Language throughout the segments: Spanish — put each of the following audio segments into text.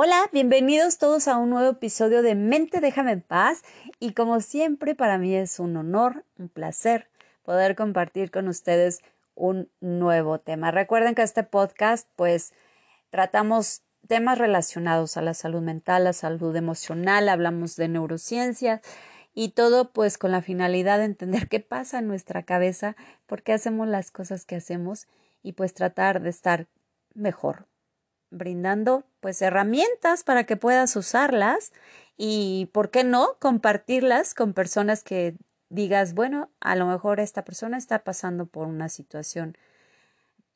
Hola, bienvenidos todos a un nuevo episodio de Mente Déjame en Paz y como siempre para mí es un honor, un placer poder compartir con ustedes un nuevo tema. Recuerden que este podcast pues tratamos temas relacionados a la salud mental, la salud emocional, hablamos de neurociencias y todo pues con la finalidad de entender qué pasa en nuestra cabeza, por qué hacemos las cosas que hacemos y pues tratar de estar mejor, brindando pues herramientas para que puedas usarlas y, ¿por qué no?, compartirlas con personas que digas, bueno, a lo mejor esta persona está pasando por una situación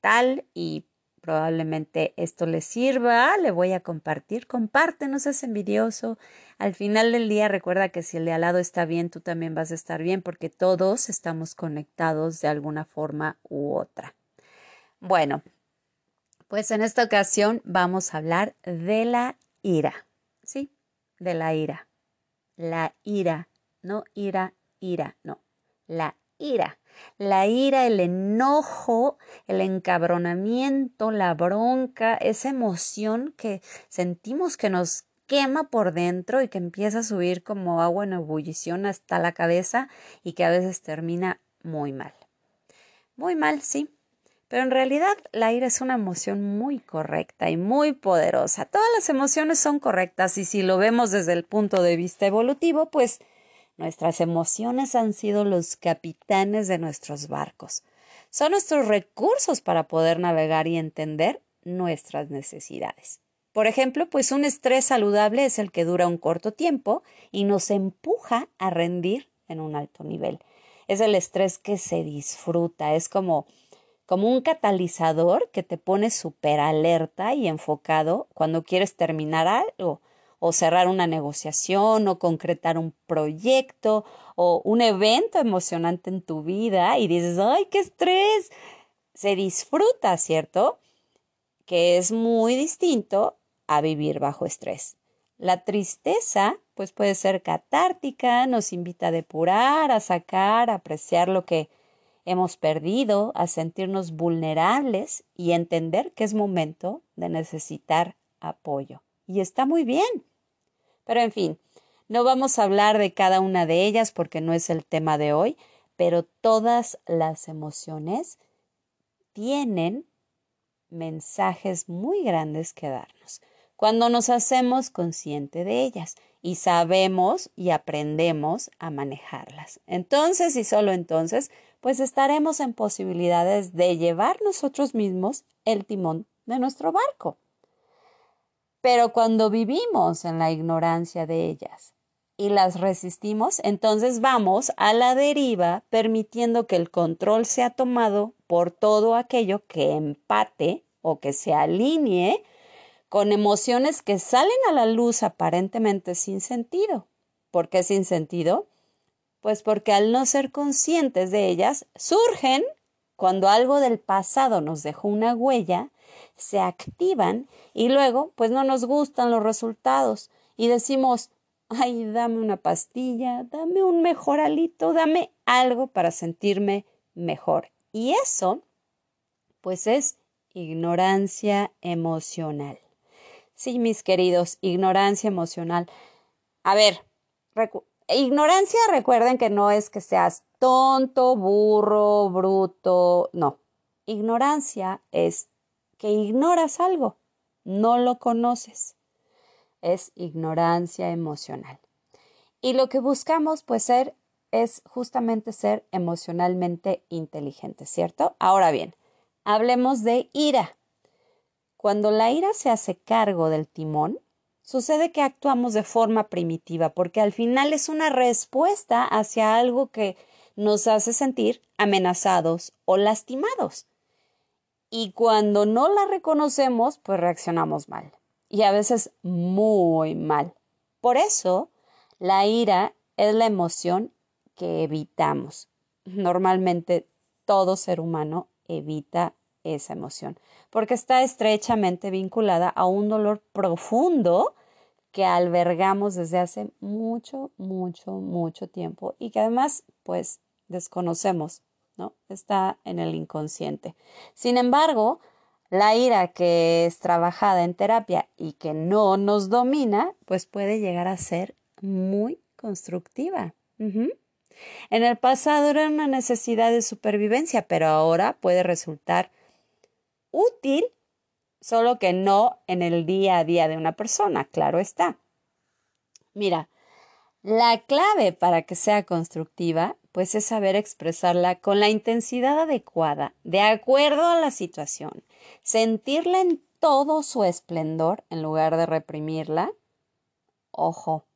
tal y probablemente esto le sirva, le voy a compartir, comparte, no seas envidioso. Al final del día recuerda que si el de al lado está bien, tú también vas a estar bien porque todos estamos conectados de alguna forma u otra. Bueno, pues en esta ocasión vamos a hablar de la ira. ¿Sí? De la ira. La ira. No ira, ira, no. La ira. La ira, el enojo, el encabronamiento, la bronca, esa emoción que sentimos que nos quema por dentro y que empieza a subir como agua en ebullición hasta la cabeza y que a veces termina muy mal. Muy mal, sí, pero en realidad la ira es una emoción muy correcta y muy poderosa. Todas las emociones son correctas y si lo vemos desde el punto de vista evolutivo, pues nuestras emociones han sido los capitanes de nuestros barcos. Son nuestros recursos para poder navegar y entender nuestras necesidades. Por ejemplo, pues un estrés saludable es el que dura un corto tiempo y nos empuja a rendir en un alto nivel. Es el estrés que se disfruta, es como como un catalizador que te pone súper alerta y enfocado cuando quieres terminar algo o cerrar una negociación o concretar un proyecto o un evento emocionante en tu vida y dices, ay, qué estrés. Se disfruta, ¿cierto? Que es muy distinto a vivir bajo estrés. La tristeza, pues puede ser catártica, nos invita a depurar, a sacar, a apreciar lo que hemos perdido, a sentirnos vulnerables y entender que es momento de necesitar apoyo. Y está muy bien. Pero en fin, no vamos a hablar de cada una de ellas porque no es el tema de hoy, pero todas las emociones tienen mensajes muy grandes que darnos cuando nos hacemos consciente de ellas y sabemos y aprendemos a manejarlas. Entonces y solo entonces pues estaremos en posibilidades de llevar nosotros mismos el timón de nuestro barco. Pero cuando vivimos en la ignorancia de ellas y las resistimos, entonces vamos a la deriva permitiendo que el control sea tomado por todo aquello que empate o que se alinee con emociones que salen a la luz aparentemente sin sentido. ¿Por qué sin sentido? Pues porque al no ser conscientes de ellas, surgen cuando algo del pasado nos dejó una huella, se activan y luego pues no nos gustan los resultados y decimos, ay, dame una pastilla, dame un mejor alito, dame algo para sentirme mejor. Y eso pues es ignorancia emocional. Sí, mis queridos, ignorancia emocional. A ver, Ignorancia, recuerden que no es que seas tonto, burro, bruto, no. Ignorancia es que ignoras algo, no lo conoces. Es ignorancia emocional. Y lo que buscamos, pues, ser es justamente ser emocionalmente inteligente, ¿cierto? Ahora bien, hablemos de ira. Cuando la ira se hace cargo del timón, sucede que actuamos de forma primitiva, porque al final es una respuesta hacia algo que nos hace sentir amenazados o lastimados. Y cuando no la reconocemos, pues reaccionamos mal. Y a veces muy mal. Por eso, la ira es la emoción que evitamos. Normalmente todo ser humano evita esa emoción, porque está estrechamente vinculada a un dolor profundo que albergamos desde hace mucho, mucho, mucho tiempo y que además, pues, desconocemos, ¿no? Está en el inconsciente. Sin embargo, la ira que es trabajada en terapia y que no nos domina, pues puede llegar a ser muy constructiva. En el pasado era una necesidad de supervivencia, pero ahora puede resultar útil, solo que no en el día a día de una persona, claro está. Mira, la clave para que sea constructiva, pues es saber expresarla con la intensidad adecuada, de acuerdo a la situación, sentirla en todo su esplendor en lugar de reprimirla. Ojo,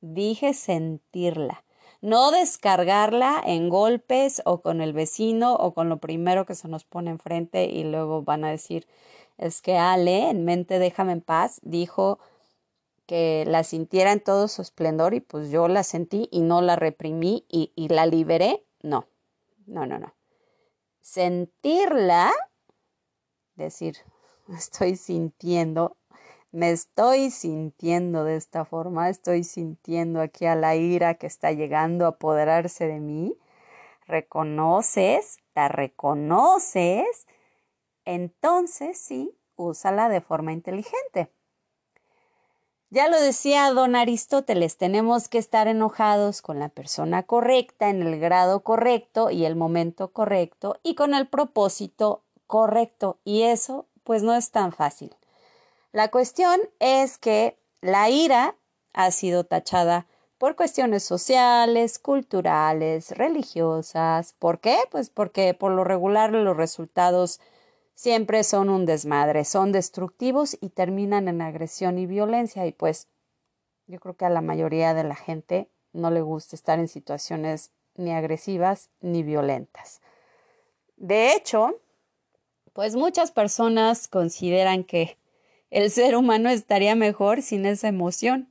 dije sentirla, no descargarla en golpes o con el vecino o con lo primero que se nos pone enfrente y luego van a decir, es que Ale, en mente déjame en paz, dijo que la sintiera en todo su esplendor y pues yo la sentí y no la reprimí y, y la liberé. No, no, no, no. Sentirla, decir, estoy sintiendo me estoy sintiendo de esta forma, estoy sintiendo aquí a la ira que está llegando a apoderarse de mí, reconoces, la reconoces, entonces sí, úsala de forma inteligente. Ya lo decía don Aristóteles, tenemos que estar enojados con la persona correcta, en el grado correcto y el momento correcto y con el propósito correcto. Y eso pues no es tan fácil. La cuestión es que la ira ha sido tachada por cuestiones sociales, culturales, religiosas. ¿Por qué? Pues porque por lo regular los resultados siempre son un desmadre, son destructivos y terminan en agresión y violencia. Y pues yo creo que a la mayoría de la gente no le gusta estar en situaciones ni agresivas ni violentas. De hecho, pues muchas personas consideran que el ser humano estaría mejor sin esa emoción.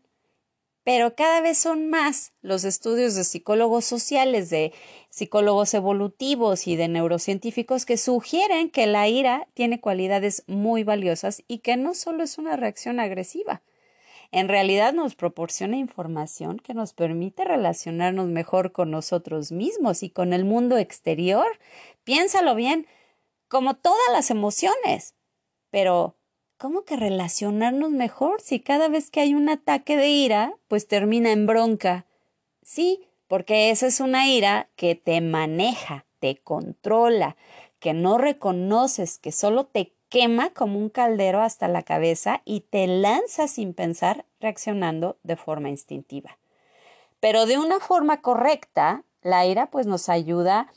Pero cada vez son más los estudios de psicólogos sociales, de psicólogos evolutivos y de neurocientíficos que sugieren que la ira tiene cualidades muy valiosas y que no solo es una reacción agresiva. En realidad nos proporciona información que nos permite relacionarnos mejor con nosotros mismos y con el mundo exterior. Piénsalo bien, como todas las emociones. Pero ¿cómo que relacionarnos mejor si cada vez que hay un ataque de ira, pues termina en bronca? Sí, porque esa es una ira que te maneja, te controla, que no reconoces, que solo te quema como un caldero hasta la cabeza y te lanza sin pensar, reaccionando de forma instintiva. Pero de una forma correcta, la ira pues nos ayuda a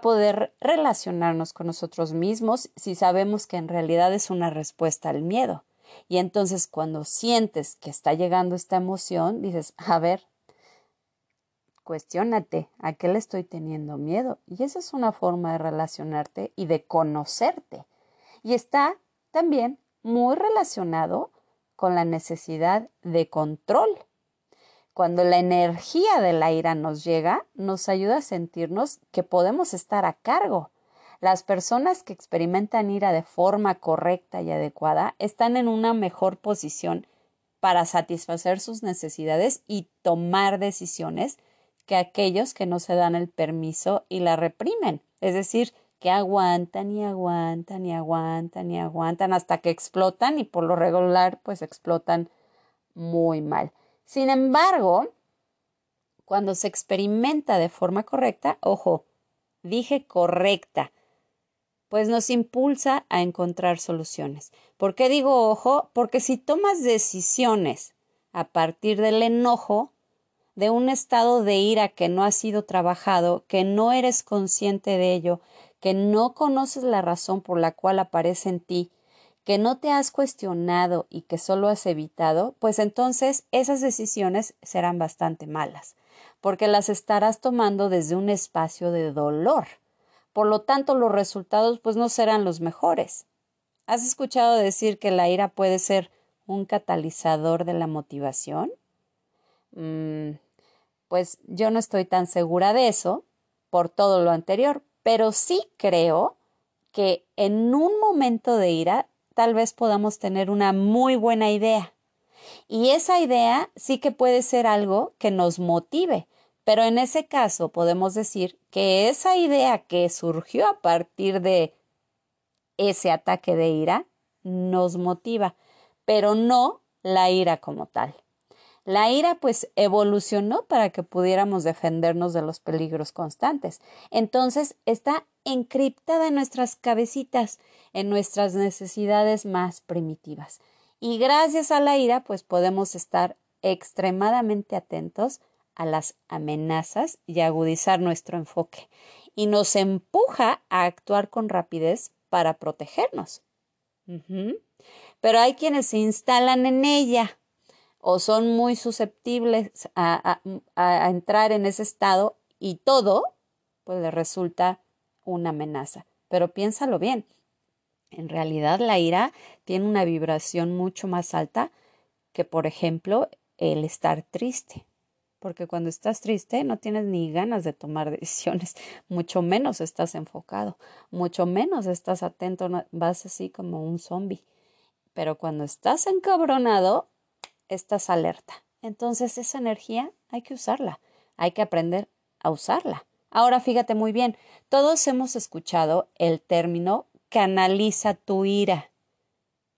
poder relacionarnos con nosotros mismos si sabemos que en realidad es una respuesta al miedo. Y entonces cuando sientes que está llegando esta emoción, dices, a ver, cuestiónate, ¿a qué le estoy teniendo miedo? Y esa es una forma de relacionarte y de conocerte. Y está también muy relacionado con la necesidad de control. Cuando la energía de la ira nos llega, nos ayuda a sentirnos que podemos estar a cargo. Las personas que experimentan ira de forma correcta y adecuada están en una mejor posición para satisfacer sus necesidades y tomar decisiones que aquellos que no se dan el permiso y la reprimen. Es decir, que aguantan y aguantan y aguantan y aguantan hasta que explotan y por lo regular pues explotan muy mal. Sin embargo, cuando se experimenta de forma correcta, ojo, dije correcta, pues nos impulsa a encontrar soluciones. ¿Por qué digo ojo? Porque si tomas decisiones a partir del enojo, de un estado de ira que no ha sido trabajado, que no eres consciente de ello, que no conoces la razón por la cual aparece en ti, que no te has cuestionado y que solo has evitado, pues entonces esas decisiones serán bastante malas, porque las estarás tomando desde un espacio de dolor. Por lo tanto, los resultados pues no serán los mejores. ¿Has escuchado decir que la ira puede ser un catalizador de la motivación? mm, pues yo no estoy tan segura de eso por todo lo anterior, pero sí creo que en un momento de ira tal vez podamos tener una muy buena idea. Y esa idea sí que puede ser algo que nos motive, pero en ese caso podemos decir que esa idea que surgió a partir de ese ataque de ira nos motiva, pero no la ira como tal. La ira pues evolucionó para que pudiéramos defendernos de los peligros constantes. Entonces está encriptada en nuestras cabecitas, en nuestras necesidades más primitivas. Y gracias a la ira pues podemos estar extremadamente atentos a las amenazas y agudizar nuestro enfoque. Y nos empuja a actuar con rapidez para protegernos. Pero hay quienes se instalan en ella o son muy susceptibles a, entrar en ese estado y todo, pues le resulta una amenaza. Pero piénsalo bien, en realidad la ira tiene una vibración mucho más alta que, por ejemplo, el estar triste. Porque cuando estás triste no tienes ni ganas de tomar decisiones, mucho menos estás enfocado, mucho menos estás atento, vas así como un zombie. Pero cuando estás encabronado, estás alerta. Entonces esa energía hay que usarla, hay que aprender a usarla. Ahora fíjate muy bien, todos hemos escuchado el término canaliza tu ira,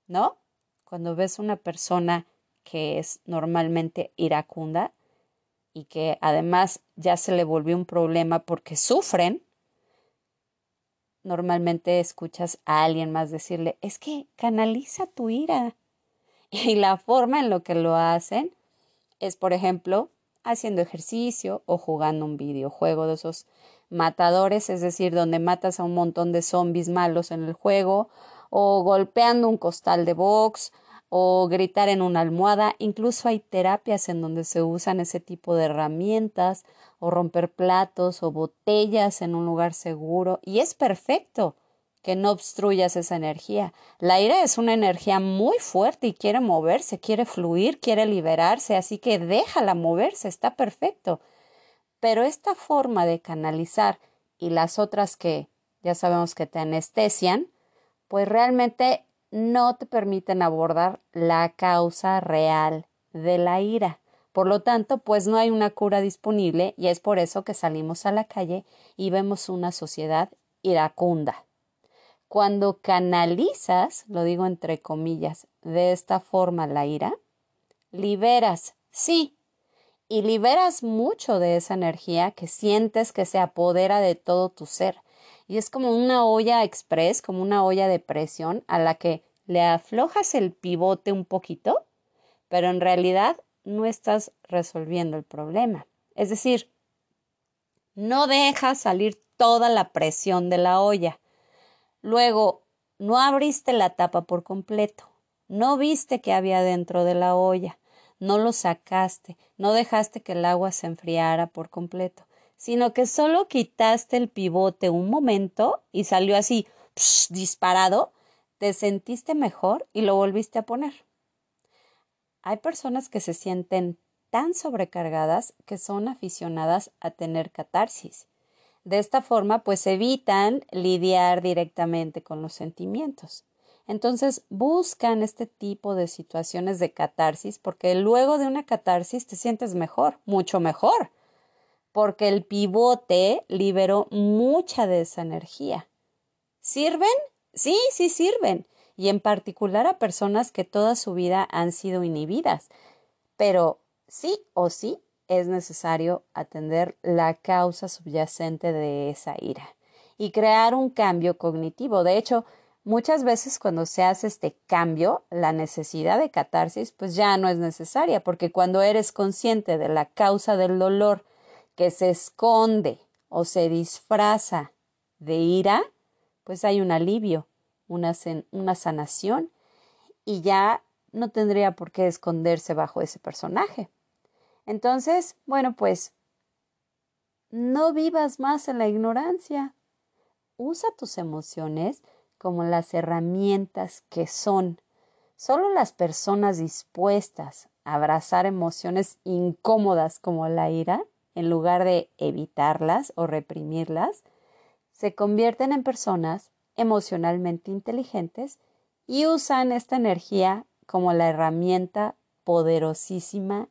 ¿no? Cuando ves una persona que es normalmente iracunda y que además ya se le volvió un problema porque sufren, normalmente escuchas a alguien más decirle, es que canaliza tu ira, Y la forma en lo que lo hacen es, por ejemplo, haciendo ejercicio o jugando un videojuego de esos matadores, es decir, donde matas a un montón de zombies malos en el juego, o golpeando un costal de box, o gritar en una almohada. Incluso hay terapias en donde se usan ese tipo de herramientas, o romper platos o botellas en un lugar seguro, y es perfecto que no obstruyas esa energía. La ira es una energía muy fuerte y quiere moverse, quiere fluir, quiere liberarse, así que déjala moverse, está perfecto. Pero esta forma de canalizar y las otras que ya sabemos que te anestesian, pues realmente no te permiten abordar la causa real de la ira. Por lo tanto, pues no hay una cura disponible y es por eso que salimos a la calle y vemos una sociedad iracunda. Cuando canalizas, lo digo entre comillas, de esta forma la ira, liberas, sí, y liberas mucho de esa energía que sientes que se apodera de todo tu ser. Y es como una olla express, como una olla de presión a la que le aflojas el pivote un poquito, pero en realidad no estás resolviendo el problema. Es decir, no dejas salir toda la presión de la olla Luego, no abriste la tapa por completo, no viste qué había dentro de la olla, no lo sacaste, no dejaste que el agua se enfriara por completo, sino que solo quitaste el pivote un momento y salió así disparado, te sentiste mejor y lo volviste a poner. Hay personas que se sienten tan sobrecargadas que son aficionadas a tener catarsis de esta forma, pues evitan lidiar directamente con los sentimientos. Entonces buscan este tipo de situaciones de catarsis porque luego de una catarsis te sientes mejor, mucho mejor, porque el pivote liberó mucha de esa energía. ¿Sirven? Sí, sí sirven, y en particular a personas que toda su vida han sido inhibidas, pero sí o sí es necesario atender la causa subyacente de esa ira y crear un cambio cognitivo. De hecho, muchas veces cuando se hace este cambio, la necesidad de catarsis pues ya no es necesaria, porque cuando eres consciente de la causa del dolor que se esconde o se disfraza de ira, pues hay un alivio, una, una sanación y ya no tendría por qué esconderse bajo ese personaje. Entonces, bueno, pues no vivas más en la ignorancia. Usa tus emociones como las herramientas que son. Solo las personas dispuestas abrazar emociones incómodas como la ira, en lugar de evitarlas o reprimirlas, se convierten en personas emocionalmente inteligentes y usan esta energía como la herramienta poderosísima